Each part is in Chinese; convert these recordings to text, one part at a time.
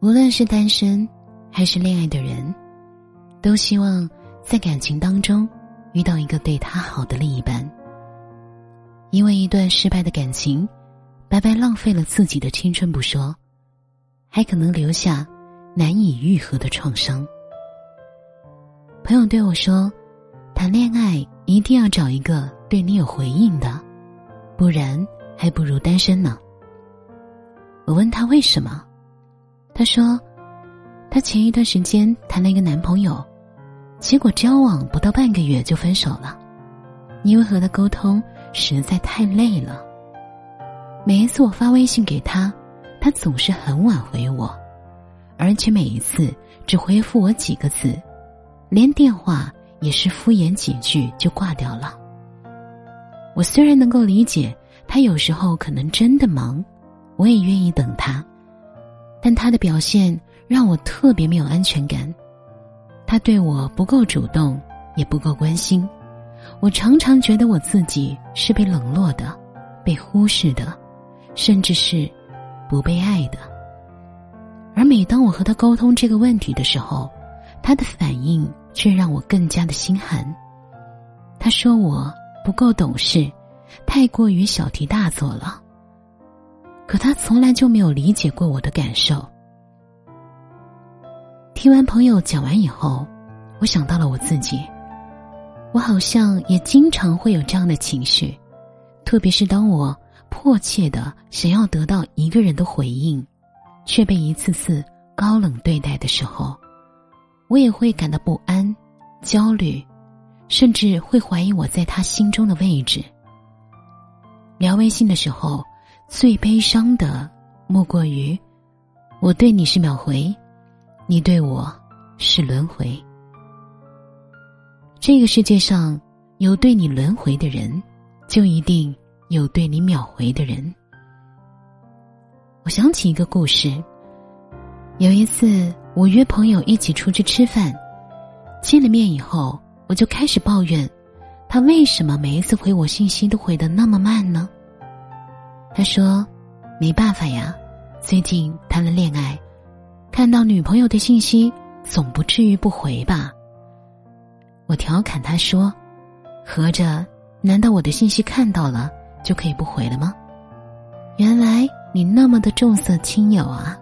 无论是单身还是恋爱的人，都希望在感情当中遇到一个对他好的另一半。因为一段失败的感情，白白浪费了自己的青春不说，还可能留下难以愈合的创伤。朋友对我说：“谈恋爱一定要找一个对你有回应的，不然还不如单身呢。”我问他为什么，他说：“他前一段时间谈了一个男朋友，结果交往不到半个月就分手了，因为和他沟通实在太累了。每一次我发微信给他，他总是很晚回我，而且每一次只回复我几个字。”连电话也是敷衍几句就挂掉了。我虽然能够理解他有时候可能真的忙，我也愿意等他，但他的表现让我特别没有安全感。他对我不够主动，也不够关心，我常常觉得我自己是被冷落的，被忽视的，甚至是不被爱的。而每当我和他沟通这个问题的时候，他的反应却让我更加的心寒。他说我不够懂事，太过于小题大做了。可他从来就没有理解过我的感受。听完朋友讲完以后，我想到了我自己，我好像也经常会有这样的情绪，特别是当我迫切的想要得到一个人的回应，却被一次次高冷对待的时候。我也会感到不安、焦虑，甚至会怀疑我在他心中的位置。聊微信的时候，最悲伤的莫过于我对你是秒回，你对我是轮回。这个世界上有对你轮回的人，就一定有对你秒回的人。我想起一个故事，有一次。我约朋友一起出去吃饭，见了面以后，我就开始抱怨，他为什么每一次回我信息都回的那么慢呢？他说：“没办法呀，最近谈了恋爱，看到女朋友的信息，总不至于不回吧？”我调侃他说：“合着，难道我的信息看到了就可以不回了吗？原来你那么的重色轻友啊！”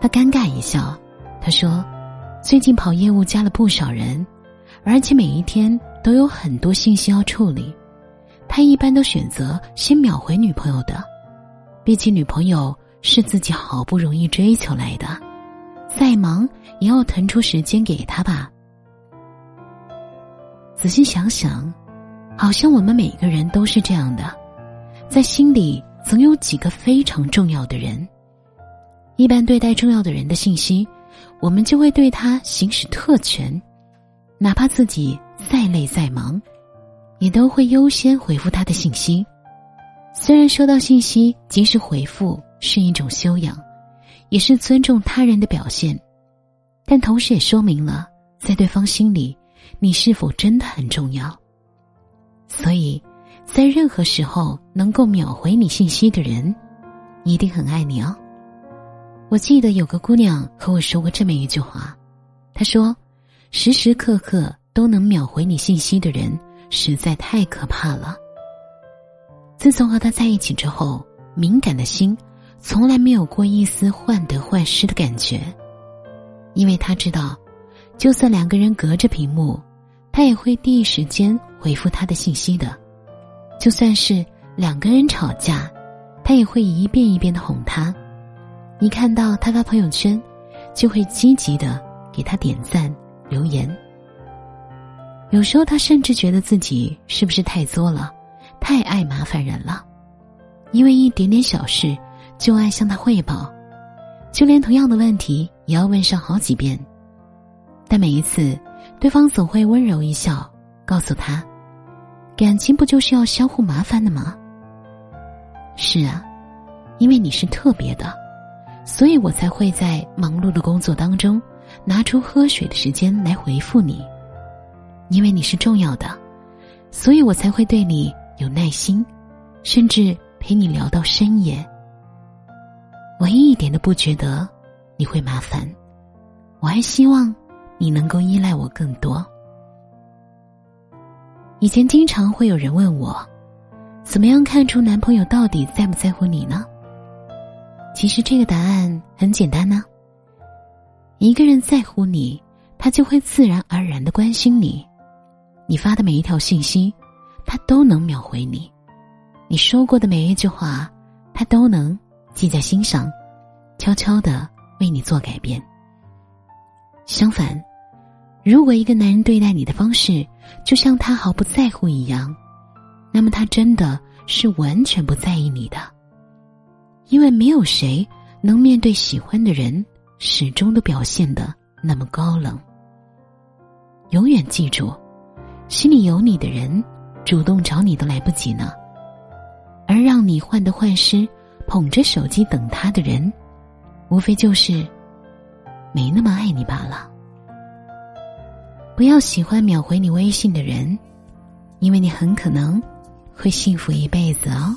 他尴尬一笑，他说：“最近跑业务加了不少人，而且每一天都有很多信息要处理。他一般都选择先秒回女朋友的，毕竟女朋友是自己好不容易追求来的，再忙也要腾出时间给他吧。”仔细想想，好像我们每个人都是这样的，在心里总有几个非常重要的人。一般对待重要的人的信息，我们就会对他行使特权，哪怕自己再累再忙，也都会优先回复他的信息。虽然收到信息及时回复是一种修养，也是尊重他人的表现，但同时也说明了在对方心里，你是否真的很重要。所以，在任何时候能够秒回你信息的人，一定很爱你哦。我记得有个姑娘和我说过这么一句话，她说：“时时刻刻都能秒回你信息的人，实在太可怕了。”自从和他在一起之后，敏感的心从来没有过一丝患得患失的感觉，因为他知道，就算两个人隔着屏幕，他也会第一时间回复他的信息的；就算是两个人吵架，他也会一遍一遍的哄他。你看到他发朋友圈，就会积极的给他点赞、留言。有时候他甚至觉得自己是不是太作了，太爱麻烦人了，因为一点点小事就爱向他汇报，就连同样的问题也要问上好几遍。但每一次，对方总会温柔一笑，告诉他：“感情不就是要相互麻烦的吗？”是啊，因为你是特别的。所以我才会在忙碌的工作当中，拿出喝水的时间来回复你，因为你是重要的，所以我才会对你有耐心，甚至陪你聊到深夜。我一点都不觉得你会麻烦，我还希望你能够依赖我更多。以前经常会有人问我，怎么样看出男朋友到底在不在乎你呢？其实这个答案很简单呢。一个人在乎你，他就会自然而然的关心你，你发的每一条信息，他都能秒回你；你说过的每一句话，他都能记在心上，悄悄的为你做改变。相反，如果一个男人对待你的方式就像他毫不在乎一样，那么他真的是完全不在意你的。因为没有谁能面对喜欢的人始终都表现的那么高冷。永远记住，心里有你的人，主动找你都来不及呢。而让你患得患失、捧着手机等他的人，无非就是没那么爱你罢了。不要喜欢秒回你微信的人，因为你很可能会幸福一辈子哦。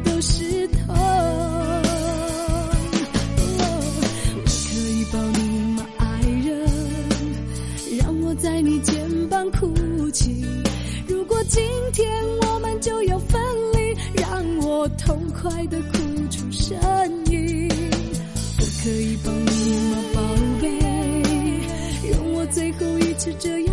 都是痛。我可以抱你吗，爱人？让我在你肩膀哭泣。如果今天我们就要分离，让我痛快的哭出声音。我可以抱你吗，宝贝？容我最后一次这样